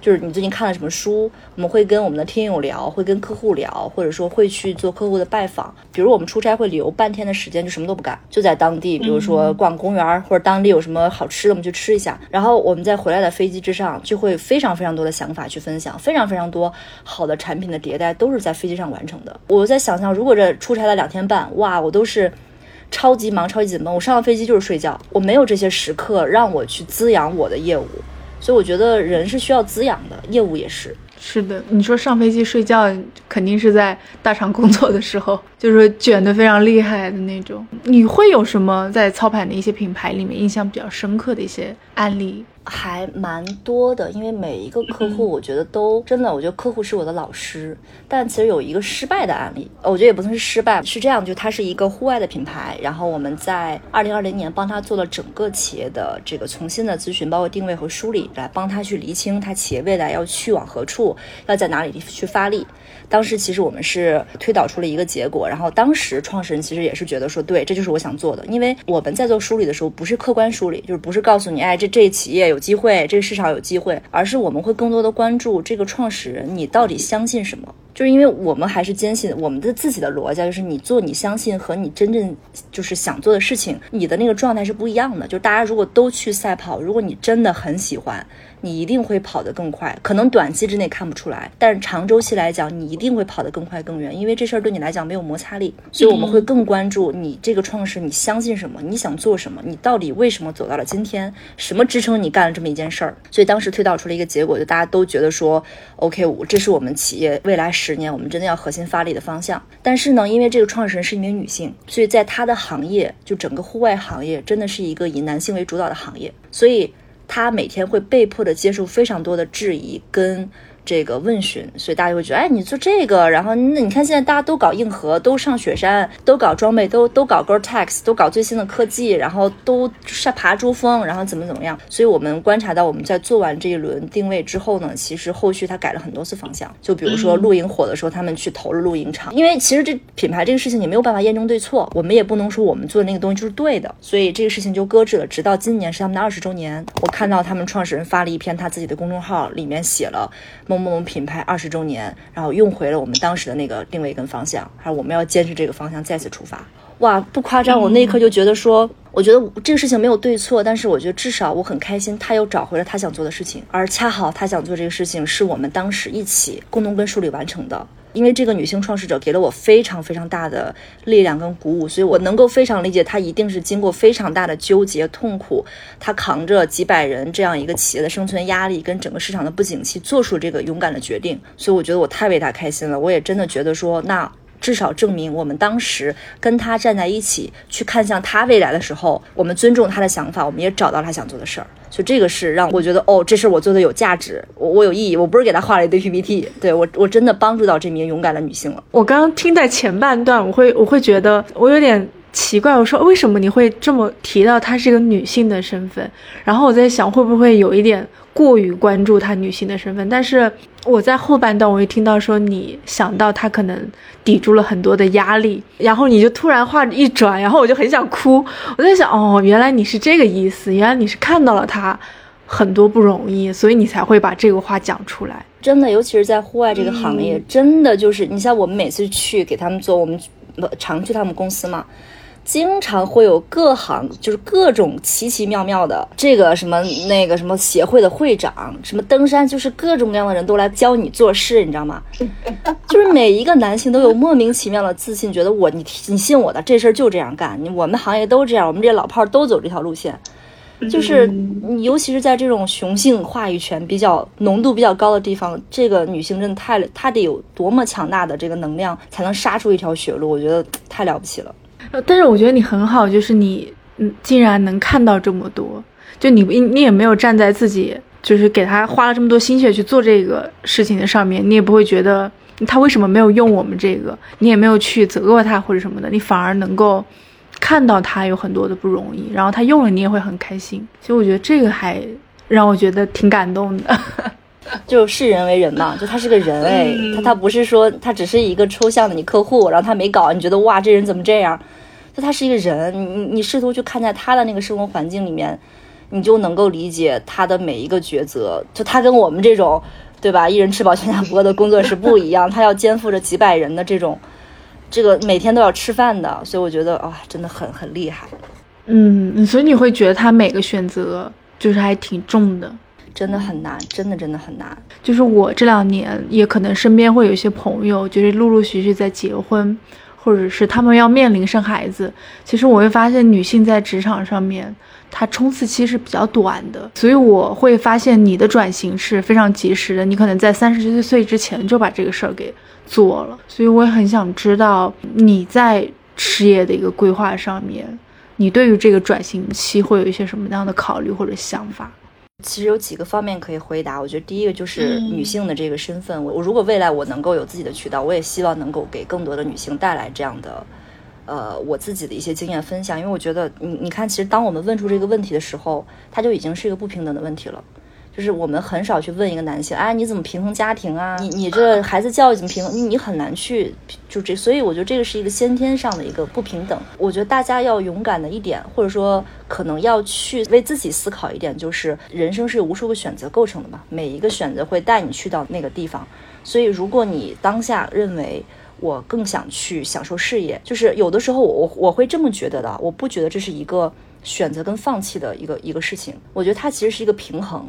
就是你最近看了什么书？我们会跟我们的听友聊，会跟客户聊，或者说会去做客户的拜访。比如我们出差会留半天的时间，就什么都不干，就在当地，比如说逛公园，或者当地有什么好吃的，我们去吃一下。然后我们在回来的飞机之上，就会非常非常多的想法去分享，非常非常多好的产品的迭代都是在飞机上完成的。我在想象，如果这出差了两天半，哇，我都是超级忙、超级紧绷，我上了飞机就是睡觉，我没有这些时刻让我去滋养我的业务。所以我觉得人是需要滋养的，业务也是。是的，你说上飞机睡觉，肯定是在大厂工作的时候，就是卷得非常厉害的那种。你会有什么在操盘的一些品牌里面印象比较深刻的一些案例？还蛮多的，因为每一个客户，我觉得都真的，我觉得客户是我的老师。但其实有一个失败的案例，我觉得也不算是失败，是这样，就它是一个户外的品牌，然后我们在二零二零年帮他做了整个企业的这个重新的咨询，包括定位和梳理，来帮他去厘清他企业未来要去往何处，要在哪里去发力。当时其实我们是推导出了一个结果，然后当时创始人其实也是觉得说，对，这就是我想做的。因为我们在做梳理的时候，不是客观梳理，就是不是告诉你，哎，这这企业有机会，这个市场有机会，而是我们会更多的关注这个创始人，你到底相信什么。就是因为我们还是坚信我们的自己的逻辑，就是你做你相信和你真正就是想做的事情，你的那个状态是不一样的。就是大家如果都去赛跑，如果你真的很喜欢。你一定会跑得更快，可能短期之内看不出来，但是长周期来讲，你一定会跑得更快更远，因为这事儿对你来讲没有摩擦力，所以我们会更关注你这个创始，你相信什么，你想做什么，你到底为什么走到了今天，什么支撑你干了这么一件事儿？所以当时推导出了一个结果，就大家都觉得说，OK，这是我们企业未来十年我们真的要核心发力的方向。但是呢，因为这个创始人是一名女性，所以在她的行业，就整个户外行业真的是一个以男性为主导的行业，所以。他每天会被迫的接受非常多的质疑跟。这个问询，所以大家会觉得，哎，你做这个，然后那你看现在大家都搞硬核，都上雪山，都搞装备，都都搞 Gore-Tex，都搞最新的科技，然后都上爬珠峰，然后怎么怎么样。所以我们观察到，我们在做完这一轮定位之后呢，其实后续他改了很多次方向。就比如说露营火的时候，他们去投了露营场，因为其实这品牌这个事情你没有办法验证对错，我们也不能说我们做的那个东西就是对的，所以这个事情就搁置了。直到今年是他们的二十周年，我看到他们创始人发了一篇他自己的公众号，里面写了。某某某品牌二十周年，然后用回了我们当时的那个定位跟方向，还有我们要坚持这个方向再次出发。哇，不夸张，我那一刻就觉得说，我觉得这个事情没有对错，但是我觉得至少我很开心，他又找回了他想做的事情，而恰好他想做这个事情是我们当时一起共同跟梳理完成的。因为这个女性创始者给了我非常非常大的力量跟鼓舞，所以我能够非常理解她一定是经过非常大的纠结痛苦，她扛着几百人这样一个企业的生存压力跟整个市场的不景气，做出这个勇敢的决定。所以我觉得我太为她开心了，我也真的觉得说，那至少证明我们当时跟他站在一起去看向他未来的时候，我们尊重他的想法，我们也找到他想做的事儿。所以这个是让我觉得哦，这事儿我做的有价值，我我有意义，我不是给他画了一堆 PPT，对我我真的帮助到这名勇敢的女性了。我刚刚听在前半段，我会我会觉得我有点。奇怪，我说为什么你会这么提到她是一个女性的身份？然后我在想会不会有一点过于关注她女性的身份？但是我在后半段我会听到说你想到她可能抵住了很多的压力，然后你就突然话一转，然后我就很想哭。我在想哦，原来你是这个意思，原来你是看到了她很多不容易，所以你才会把这个话讲出来。真的，尤其是在户外这个行业，真的就是你像我们每次去给他们做，我们常去他们公司嘛。经常会有各行，就是各种奇奇妙妙的这个什么那个什么协会的会长，什么登山，就是各种各样的人都来教你做事，你知道吗？就是每一个男性都有莫名其妙的自信，觉得我你你信我的，这事儿就这样干。我们行业都这样，我们这老炮儿都走这条路线。就是尤其是在这种雄性话语权比较浓度比较高的地方，这个女性真的太她得有多么强大的这个能量，才能杀出一条血路？我觉得太了不起了。但是我觉得你很好，就是你，嗯，竟然能看到这么多，就你，你也没有站在自己，就是给他花了这么多心血去做这个事情的上面，你也不会觉得他为什么没有用我们这个，你也没有去责怪他或者什么的，你反而能够看到他有很多的不容易，然后他用了你也会很开心。其实我觉得这个还让我觉得挺感动的，就视人为人嘛，就他是个人哎，他他不是说他只是一个抽象的你客户，然后他没搞，你觉得哇这人怎么这样？就他是一个人，你你试图去看在他的那个生活环境里面，你就能够理解他的每一个抉择。就他跟我们这种，对吧？一人吃饱全家不饿的工作是不一样，他要肩负着几百人的这种，这个每天都要吃饭的，所以我觉得哇，真的很很厉害。嗯，所以你会觉得他每个选择就是还挺重的，真的很难，真的真的很难。就是我这两年也可能身边会有一些朋友，就是陆陆续续在结婚。或者是他们要面临生孩子，其实我会发现女性在职场上面，她冲刺期是比较短的，所以我会发现你的转型是非常及时的，你可能在三十岁之前就把这个事儿给做了，所以我也很想知道你在事业的一个规划上面，你对于这个转型期会有一些什么样的考虑或者想法？其实有几个方面可以回答。我觉得第一个就是女性的这个身份。我我如果未来我能够有自己的渠道，我也希望能够给更多的女性带来这样的，呃，我自己的一些经验分享。因为我觉得，你你看，其实当我们问出这个问题的时候，它就已经是一个不平等的问题了。就是我们很少去问一个男性，哎，你怎么平衡家庭啊？你你这孩子教育怎么平衡？你你很难去就这，所以我觉得这个是一个先天上的一个不平等。我觉得大家要勇敢的一点，或者说可能要去为自己思考一点，就是人生是由无数个选择构成的嘛，每一个选择会带你去到那个地方。所以如果你当下认为我更想去享受事业，就是有的时候我我会这么觉得的，我不觉得这是一个选择跟放弃的一个一个事情，我觉得它其实是一个平衡。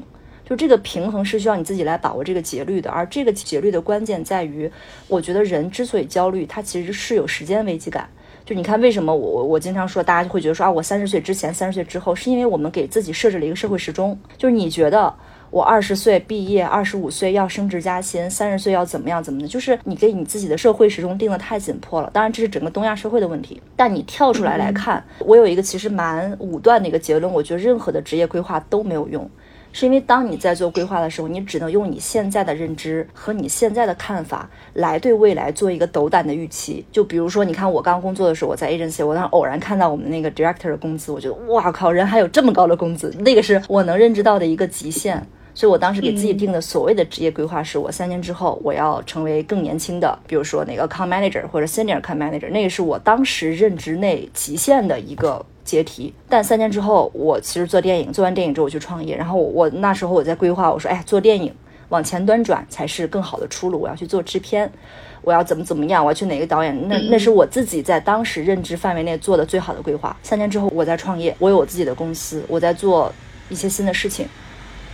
就这个平衡是需要你自己来把握这个节律的，而这个节律的关键在于，我觉得人之所以焦虑，他其实是有时间危机感。就你看，为什么我我我经常说，大家就会觉得说啊，我三十岁之前，三十岁之后，是因为我们给自己设置了一个社会时钟，就是你觉得我二十岁毕业，二十五岁要升职加薪，三十岁要怎么样怎么的，就是你给你自己的社会时钟定的太紧迫了。当然，这是整个东亚社会的问题。但你跳出来来看，我有一个其实蛮武断的一个结论，我觉得任何的职业规划都没有用。是因为当你在做规划的时候，你只能用你现在的认知和你现在的看法来对未来做一个斗胆的预期。就比如说，你看我刚工作的时候，我在 agency，我当时偶然看到我们那个 director 的工资，我觉得哇靠，人还有这么高的工资，那个是我能认知到的一个极限。所以我当时给自己定的所谓的职业规划是，我三年之后我要成为更年轻的，比如说哪个 account manager 或者 senior account manager，那个是我当时认知内极限的一个。阶梯，但三年之后，我其实做电影，做完电影之后我去创业，然后我那时候我在规划，我说，哎，做电影往前端转才是更好的出路，我要去做制片，我要怎么怎么样，我要去哪个导演，那那是我自己在当时认知范围内做的最好的规划。三年之后，我在创业，我有我自己的公司，我在做一些新的事情，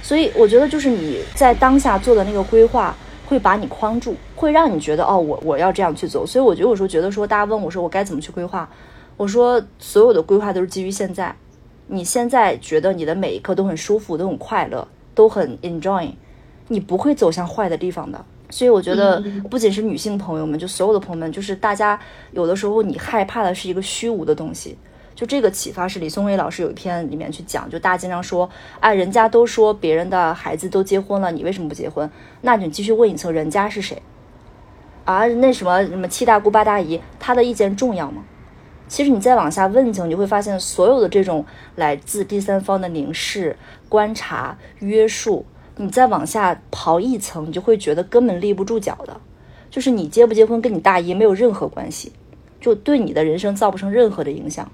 所以我觉得就是你在当下做的那个规划会把你框住，会让你觉得哦，我我要这样去走。所以我觉得有时候觉得说，大家问我说我该怎么去规划。我说，所有的规划都是基于现在，你现在觉得你的每一刻都很舒服，都很快乐，都很 enjoy，你不会走向坏的地方的。所以我觉得，不仅是女性朋友们，就所有的朋友们，就是大家有的时候你害怕的是一个虚无的东西。就这个启发是李松蔚老师有一篇里面去讲，就大家经常说，哎，人家都说别人的孩子都结婚了，你为什么不结婚？那你继续问一层，人家是谁？啊，那什么什么七大姑八大姨，他的意见重要吗？其实你再往下问一层，你会发现所有的这种来自第三方的凝视、观察、约束，你再往下刨一层，你就会觉得根本立不住脚的。就是你结不结婚跟你大姨没有任何关系，就对你的人生造不成任何的影响。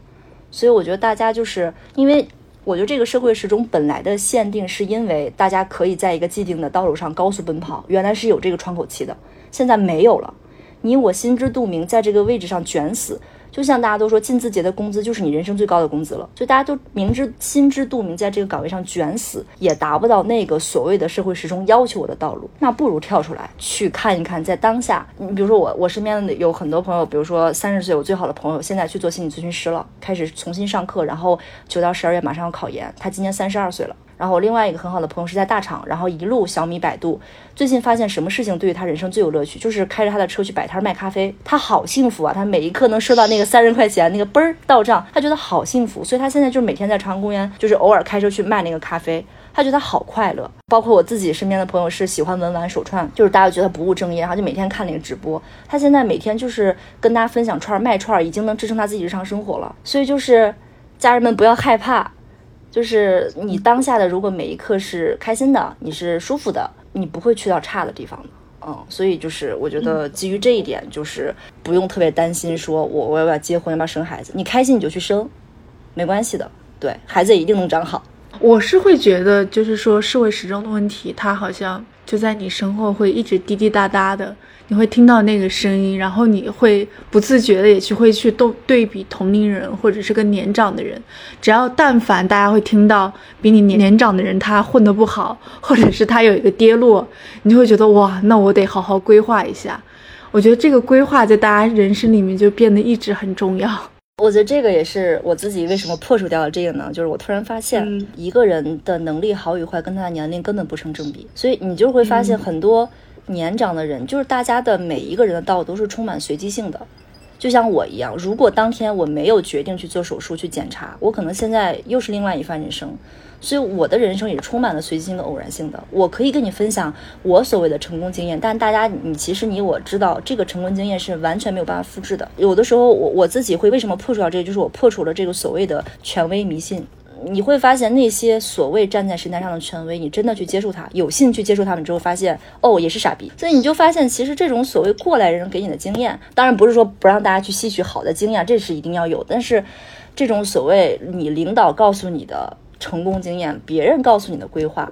所以我觉得大家就是因为，我觉得这个社会时钟本来的限定是因为大家可以在一个既定的道路上高速奔跑，原来是有这个窗口期的，现在没有了。你我心知肚明，在这个位置上卷死。就像大家都说，进字节的工资就是你人生最高的工资了，所以大家都明知心知肚明，在这个岗位上卷死，也达不到那个所谓的社会时钟要求我的道路，那不如跳出来去看一看，在当下，你比如说我，我身边的有很多朋友，比如说三十岁，我最好的朋友现在去做心理咨询师了，开始重新上课，然后九到十二月马上要考研，他今年三十二岁了。然后另外一个很好的朋友是在大厂，然后一路小米百度，最近发现什么事情对于他人生最有乐趣，就是开着他的车去摆摊卖咖啡，他好幸福啊！他每一刻能收到那个三十块钱，那个嘣儿到账，他觉得好幸福，所以他现在就是每天在朝阳公园，就是偶尔开车去卖那个咖啡，他觉得好快乐。包括我自己身边的朋友是喜欢文玩手串，就是大家觉得不务正业，然后就每天看那个直播，他现在每天就是跟大家分享串儿卖串儿，已经能支撑他自己日常生活了。所以就是家人们不要害怕。就是你当下的，如果每一刻是开心的，你是舒服的，你不会去到差的地方的，嗯，所以就是我觉得基于这一点，就是不用特别担心，说我我要不要结婚，要不要生孩子，你开心你就去生，没关系的，对孩子也一定能长好。我是会觉得，就是说社会时钟的问题，它好像就在你身后会一直滴滴答答的。你会听到那个声音，然后你会不自觉的也去会去对对比同龄人或者是个年长的人，只要但凡大家会听到比你年年长的人他混得不好，或者是他有一个跌落，你就会觉得哇，那我得好好规划一下。我觉得这个规划在大家人生里面就变得一直很重要。我觉得这个也是我自己为什么破除掉了这个呢？就是我突然发现，一个人的能力好与坏跟他的年龄根本不成正比，所以你就会发现很多。年长的人，就是大家的每一个人的道路都是充满随机性的，就像我一样。如果当天我没有决定去做手术去检查，我可能现在又是另外一番人生。所以我的人生也是充满了随机性的偶然性的。我可以跟你分享我所谓的成功经验，但大家你其实你我知道这个成功经验是完全没有办法复制的。有的时候我我自己会为什么破除掉这个，就是我破除了这个所谓的权威迷信。你会发现那些所谓站在神坛上的权威，你真的去接触他，有兴趣接触他们之后，发现哦也是傻逼。所以你就发现，其实这种所谓过来人给你的经验，当然不是说不让大家去吸取好的经验，这是一定要有。但是这种所谓你领导告诉你的成功经验，别人告诉你的规划，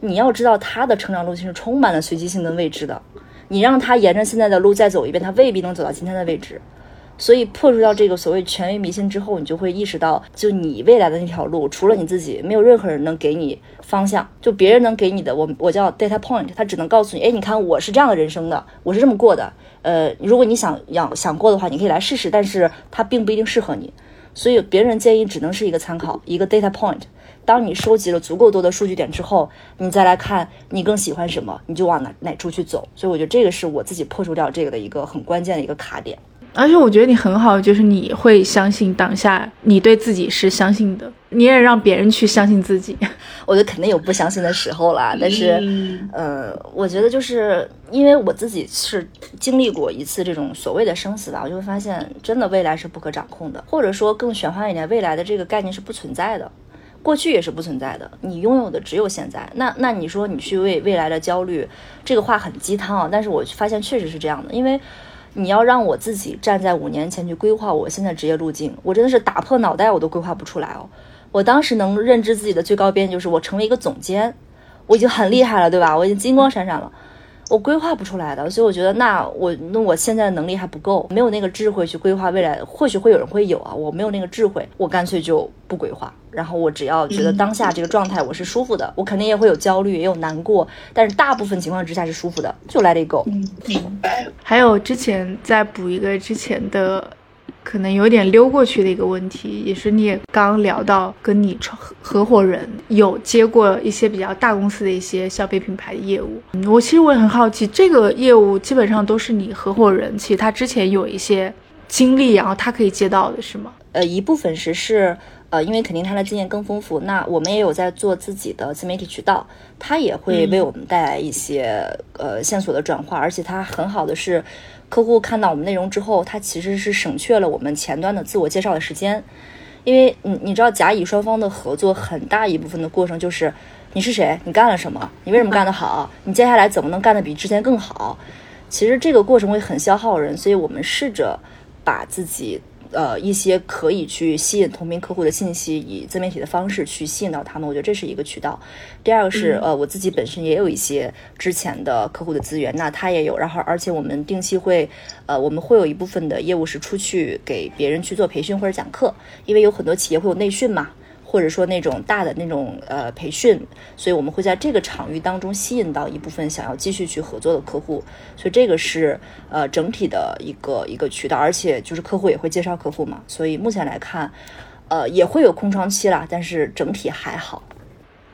你要知道他的成长路径是充满了随机性跟未知的。你让他沿着现在的路再走一遍，他未必能走到今天的位置。所以破除掉这个所谓权威迷信之后，你就会意识到，就你未来的那条路，除了你自己，没有任何人能给你方向。就别人能给你的，我我叫 data point，他只能告诉你，哎，你看我是这样的人生的，我是这么过的。呃，如果你想要想过的话，你可以来试试，但是它并不一定适合你。所以别人建议只能是一个参考，一个 data point。当你收集了足够多的数据点之后，你再来看你更喜欢什么，你就往哪哪处去走。所以我觉得这个是我自己破除掉这个的一个很关键的一个卡点。而且我觉得你很好，就是你会相信当下，你对自己是相信的，你也让别人去相信自己。我觉得肯定有不相信的时候啦，但是，呃，我觉得就是因为我自己是经历过一次这种所谓的生死吧，我就会发现，真的未来是不可掌控的，或者说更玄幻一点，未来的这个概念是不存在的，过去也是不存在的，你拥有的只有现在。那那你说你去为未来的焦虑，这个话很鸡汤啊，但是我发现确实是这样的，因为。你要让我自己站在五年前去规划我现在职业路径，我真的是打破脑袋我都规划不出来哦。我当时能认知自己的最高边就是我成为一个总监，我已经很厉害了，对吧？我已经金光闪闪了。我规划不出来的，所以我觉得那我那我现在的能力还不够，没有那个智慧去规划未来。或许会有人会有啊，我没有那个智慧，我干脆就不规划。然后我只要觉得当下这个状态我是舒服的，我肯定也会有焦虑，也有难过，但是大部分情况之下是舒服的，就 let it go。明白。还有之前再补一个之前的。可能有点溜过去的一个问题，也是你也刚聊到，跟你合合伙人有接过一些比较大公司的一些消费品牌的业务。我其实我也很好奇，这个业务基本上都是你合伙人，其实他之前有一些经历，然后他可以接到的是吗？呃，一部分是是，呃，因为肯定他的经验更丰富。那我们也有在做自己的自媒体渠道，他也会为我们带来一些呃线索的转化，而且他很好的是。客户看到我们内容之后，他其实是省去了我们前端的自我介绍的时间，因为你你知道甲乙双方的合作很大一部分的过程就是你是谁，你干了什么，你为什么干得好，你接下来怎么能干得比之前更好？其实这个过程会很消耗人，所以我们试着把自己。呃，一些可以去吸引同频客户的信息，以自媒体的方式去吸引到他们，我觉得这是一个渠道。第二个是，呃，我自己本身也有一些之前的客户的资源，那他也有，然后而且我们定期会，呃，我们会有一部分的业务是出去给别人去做培训或者讲课，因为有很多企业会有内训嘛。或者说那种大的那种呃培训，所以我们会在这个场域当中吸引到一部分想要继续去合作的客户，所以这个是呃整体的一个一个渠道，而且就是客户也会介绍客户嘛，所以目前来看，呃也会有空窗期啦，但是整体还好。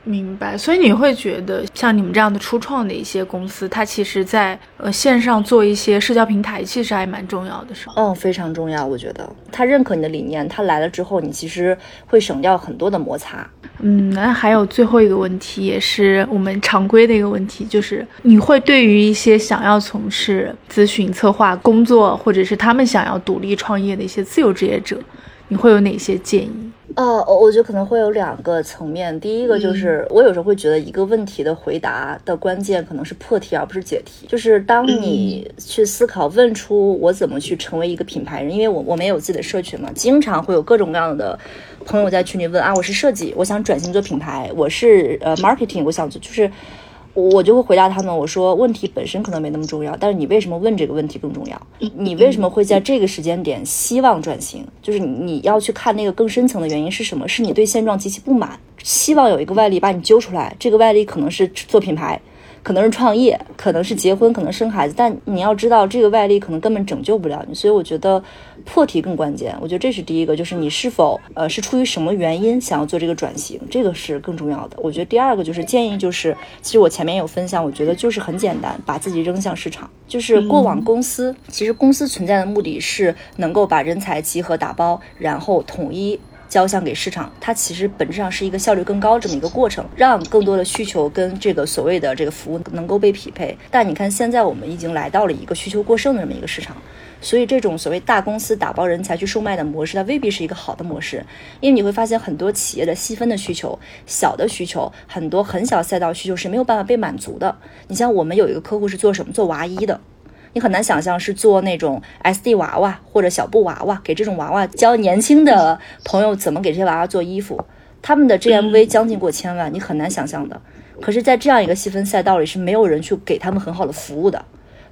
明白，所以你会觉得像你们这样的初创的一些公司，它其实，在呃线上做一些社交平台，其实还蛮重要的，是吗？嗯，非常重要。我觉得他认可你的理念，他来了之后，你其实会省掉很多的摩擦。嗯，那还有最后一个问题，也是我们常规的一个问题，就是你会对于一些想要从事咨询策划工作，或者是他们想要独立创业的一些自由职业者。你会有哪些建议？呃，我我觉得可能会有两个层面。第一个就是，我有时候会觉得一个问题的回答的关键可能是破题而不是解题。就是当你去思考问出我怎么去成为一个品牌人，因为我我们也有自己的社群嘛，经常会有各种各样的朋友在群里问啊，我是设计，我想转型做品牌；我是呃 marketing，我想做就是。我就会回答他们，我说问题本身可能没那么重要，但是你为什么问这个问题更重要？你为什么会在这个时间点希望转型？就是你要去看那个更深层的原因是什么？是你对现状极其不满，希望有一个外力把你揪出来。这个外力可能是做品牌。可能是创业，可能是结婚，可能生孩子，但你要知道，这个外力可能根本拯救不了你。所以我觉得破题更关键。我觉得这是第一个，就是你是否呃是出于什么原因想要做这个转型，这个是更重要的。我觉得第二个就是建议，就是其实我前面有分享，我觉得就是很简单，把自己扔向市场。就是过往公司，其实公司存在的目的是能够把人才集合打包，然后统一。交向给市场，它其实本质上是一个效率更高这么一个过程，让更多的需求跟这个所谓的这个服务能够被匹配。但你看，现在我们已经来到了一个需求过剩的这么一个市场，所以这种所谓大公司打包人才去售卖的模式，它未必是一个好的模式，因为你会发现很多企业的细分的需求、小的需求，很多很小赛道需求是没有办法被满足的。你像我们有一个客户是做什么？做娃衣的。你很难想象是做那种 SD 娃娃或者小布娃娃，给这种娃娃教年轻的朋友怎么给这些娃娃做衣服，他们的 GMV 将近过千万，你很难想象的。可是，在这样一个细分赛道里，是没有人去给他们很好的服务的。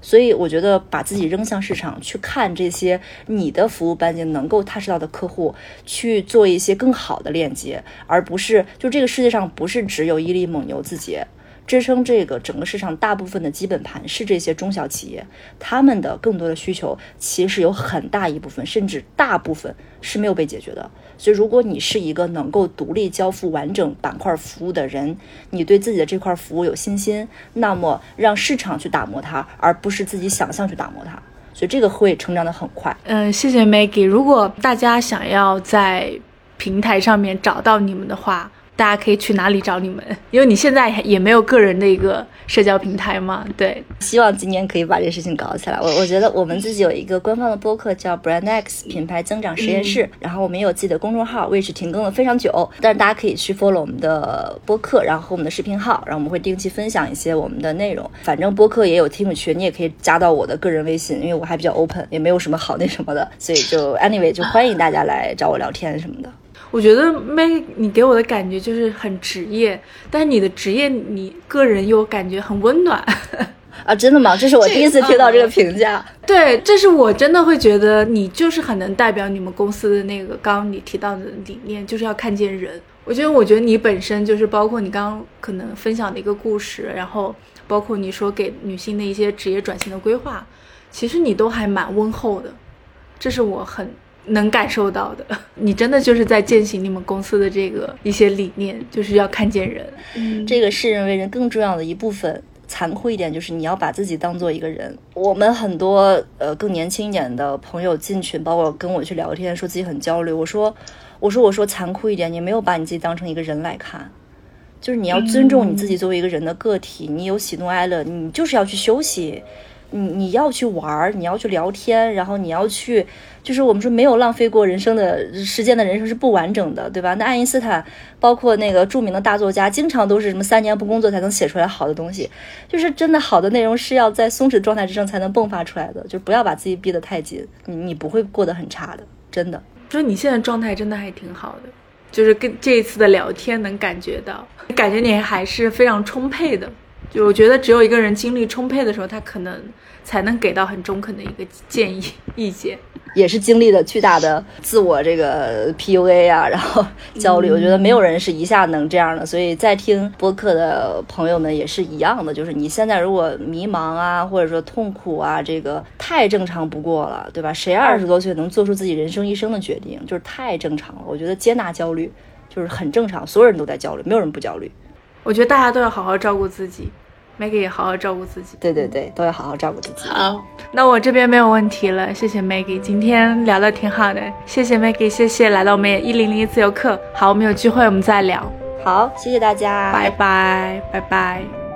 所以，我觉得把自己扔向市场，去看这些你的服务半径能够踏实到的客户，去做一些更好的链接，而不是就这个世界上不是只有伊利、蒙牛、自己。支撑这个整个市场大部分的基本盘是这些中小企业，他们的更多的需求其实有很大一部分，甚至大部分是没有被解决的。所以，如果你是一个能够独立交付完整板块服务的人，你对自己的这块服务有信心，那么让市场去打磨它，而不是自己想象去打磨它。所以，这个会成长的很快。嗯，谢谢 Maggie。如果大家想要在平台上面找到你们的话，大家可以去哪里找你们？因为你现在也没有个人的一个社交平台嘛。对，希望今年可以把这事情搞起来。我我觉得我们自己有一个官方的播客叫 Brand X 品牌增长实验室，然后我们也有自己的公众号，which 停更了非常久，但是大家可以去 follow 我们的播客，然后和我们的视频号，然后我们会定期分享一些我们的内容。反正播客也有 team 群，你也可以加到我的个人微信，因为我还比较 open，也没有什么好那什么的，所以就 anyway 就欢迎大家来找我聊天什么的。我觉得 May，你给我的感觉就是很职业，但是你的职业，你个人又感觉很温暖啊！真的吗？这是我第一次听到这个评价。对，这是我真的会觉得你就是很能代表你们公司的那个刚刚你提到的理念，就是要看见人。我觉得，我觉得你本身就是包括你刚刚可能分享的一个故事，然后包括你说给女性的一些职业转型的规划，其实你都还蛮温厚的，这是我很。能感受到的，你真的就是在践行你们公司的这个一些理念，就是要看见人。嗯，这个是人为人更重要的一部分。残酷一点就是你要把自己当做一个人。我们很多呃更年轻一点的朋友进群，包括跟我去聊天，说自己很焦虑。我说，我说，我说残酷一点，你没有把你自己当成一个人来看，就是你要尊重你自己作为一个人的个体。你有喜怒哀乐，你就是要去休息。你你要去玩儿，你要去聊天，然后你要去，就是我们说没有浪费过人生的时间的人生是不完整的，对吧？那爱因斯坦，包括那个著名的大作家，经常都是什么三年不工作才能写出来好的东西，就是真的好的内容是要在松弛状态之中才能迸发出来的，就不要把自己逼得太紧，你你不会过得很差的，真的。就是你现在状态真的还挺好的，就是跟这一次的聊天能感觉到，感觉你还是非常充沛的。就我觉得，只有一个人精力充沛的时候，他可能才能给到很中肯的一个建议意见。也是经历了巨大的自我这个 PUA 啊，然后焦虑。我觉得没有人是一下能这样的，所以在听播客的朋友们也是一样的。就是你现在如果迷茫啊，或者说痛苦啊，这个太正常不过了，对吧？谁二十多岁能做出自己人生一生的决定，就是太正常了。我觉得接纳焦虑就是很正常，所有人都在焦虑，没有人不焦虑。我觉得大家都要好好照顾自己，Maggie 也好好照顾自己。对对对，都要好好照顾自己。好，那我这边没有问题了，谢谢 Maggie，今天聊的挺好的，谢谢 Maggie，谢谢来到我们一零零一自由课。好，我们有机会我们再聊。好，谢谢大家，拜拜，拜拜。